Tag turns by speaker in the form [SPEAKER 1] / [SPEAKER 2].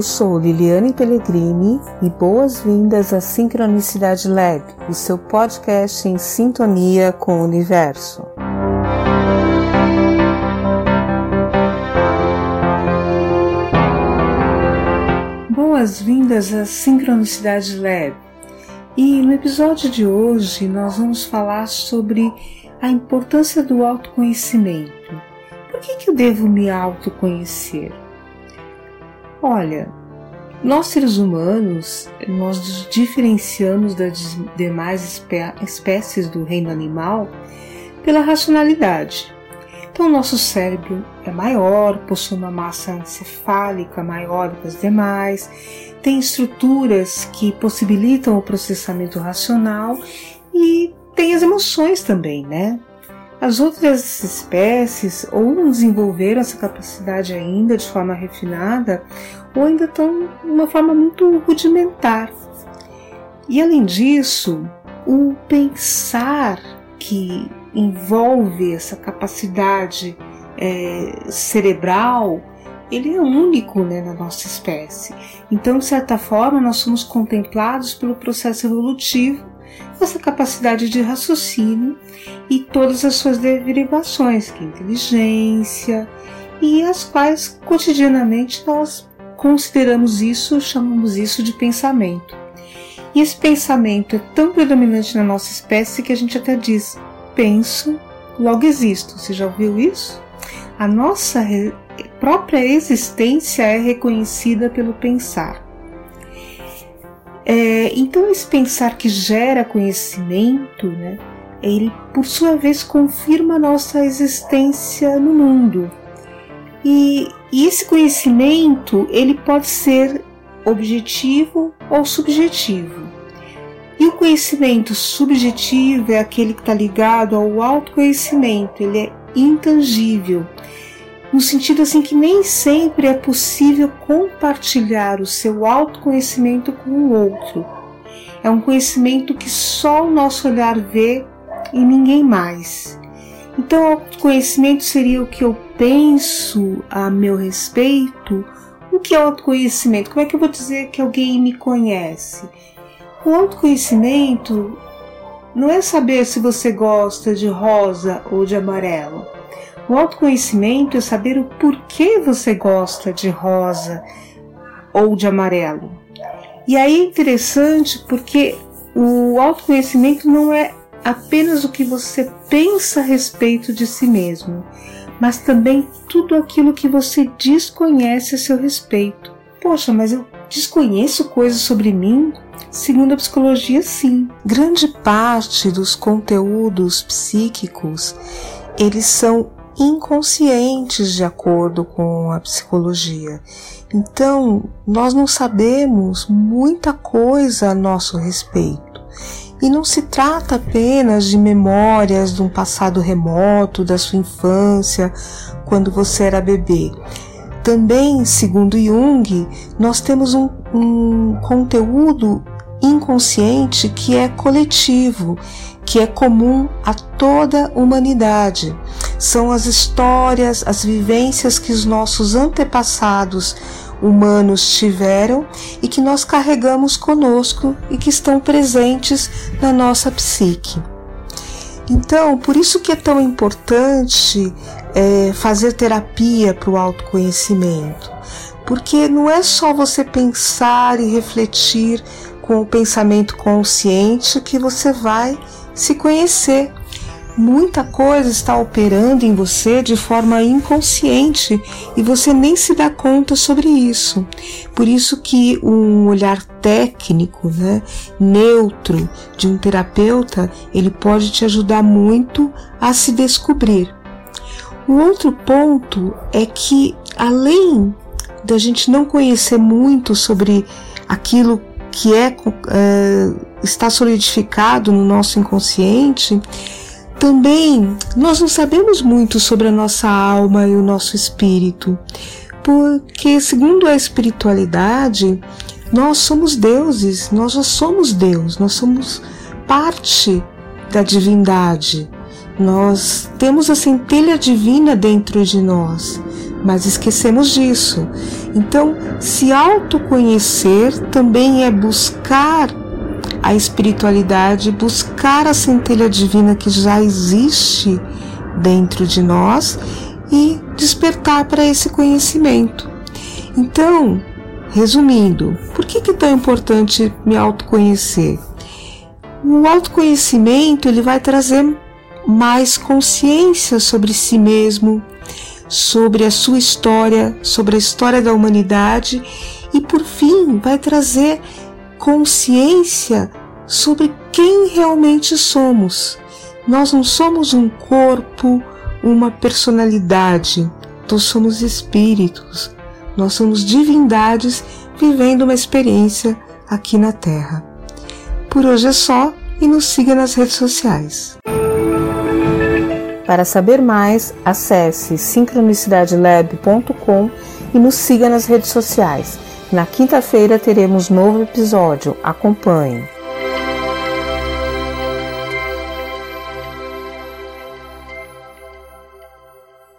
[SPEAKER 1] Eu sou Liliane Pellegrini e boas-vindas à Sincronicidade Lab, o seu podcast em sintonia com o universo. Boas-vindas à Sincronicidade Lab. E no episódio de hoje nós vamos falar sobre a importância do autoconhecimento. Por que, que eu devo me autoconhecer? Olha, nós seres humanos, nós nos diferenciamos das demais espé espécies do reino animal pela racionalidade. Então, nosso cérebro é maior, possui uma massa encefálica maior que as demais, tem estruturas que possibilitam o processamento racional e tem as emoções também, né? As outras espécies ou não desenvolveram essa capacidade ainda de forma refinada, ou ainda estão de uma forma muito rudimentar. E além disso, o pensar que envolve essa capacidade é, cerebral, ele é único né, na nossa espécie. Então, de certa forma, nós somos contemplados pelo processo evolutivo essa capacidade de raciocínio e todas as suas derivações, que é inteligência, e as quais cotidianamente nós consideramos isso, chamamos isso de pensamento. E esse pensamento é tão predominante na nossa espécie que a gente até diz: penso, logo existo. Você já ouviu isso? A nossa própria existência é reconhecida pelo pensar. É, então, esse pensar que gera conhecimento, né, ele por sua vez confirma a nossa existência no mundo. E, e esse conhecimento ele pode ser objetivo ou subjetivo. E o conhecimento subjetivo é aquele que está ligado ao autoconhecimento, ele é intangível, no sentido assim que nem sempre é possível compartilhar o seu autoconhecimento com o outro. É um conhecimento que só o nosso olhar vê e ninguém mais. Então, o autoconhecimento seria o que eu penso a meu respeito. O que é autoconhecimento? Como é que eu vou dizer que alguém me conhece? O autoconhecimento não é saber se você gosta de rosa ou de amarelo. O autoconhecimento é saber o porquê você gosta de rosa ou de amarelo. E aí é interessante porque o autoconhecimento não é apenas o que você pensa a respeito de si mesmo, mas também tudo aquilo que você desconhece a seu respeito. Poxa, mas eu desconheço coisas sobre mim? Segundo a psicologia, sim. Grande parte dos conteúdos psíquicos, eles são inconscientes de acordo com a psicologia. Então, nós não sabemos muita coisa a nosso respeito. E não se trata apenas de memórias de um passado remoto, da sua infância, quando você era bebê. Também, segundo Jung, nós temos um, um conteúdo inconsciente que é coletivo, que é comum a toda a humanidade. São as histórias, as vivências que os nossos antepassados humanos tiveram e que nós carregamos conosco e que estão presentes na nossa psique. Então, por isso que é tão importante é, fazer terapia para o autoconhecimento, porque não é só você pensar e refletir com o pensamento consciente que você vai se conhecer. Muita coisa está operando em você de forma inconsciente e você nem se dá conta sobre isso. Por isso que um olhar técnico, né, neutro de um terapeuta, ele pode te ajudar muito a se descobrir. O outro ponto é que além da gente não conhecer muito sobre aquilo que é, é, está solidificado no nosso inconsciente, também nós não sabemos muito sobre a nossa alma e o nosso espírito, porque, segundo a espiritualidade, nós somos deuses, nós já somos Deus, nós somos parte da divindade. Nós temos a centelha divina dentro de nós. mas esquecemos disso. Então, se autoconhecer também é buscar a espiritualidade, buscar a centelha divina que já existe dentro de nós e despertar para esse conhecimento. Então, resumindo, por que, que é tão importante me autoconhecer? O autoconhecimento ele vai trazer mais consciência sobre si mesmo, sobre a sua história, sobre a história da humanidade e, por fim, vai trazer consciência sobre quem realmente somos. Nós não somos um corpo, uma personalidade, nós somos espíritos, nós somos divindades vivendo uma experiência aqui na Terra. Por hoje é só e nos siga nas redes sociais.
[SPEAKER 2] Para saber mais, acesse sincronicidadelab.com e nos siga nas redes sociais. Na quinta-feira teremos novo episódio. Acompanhe.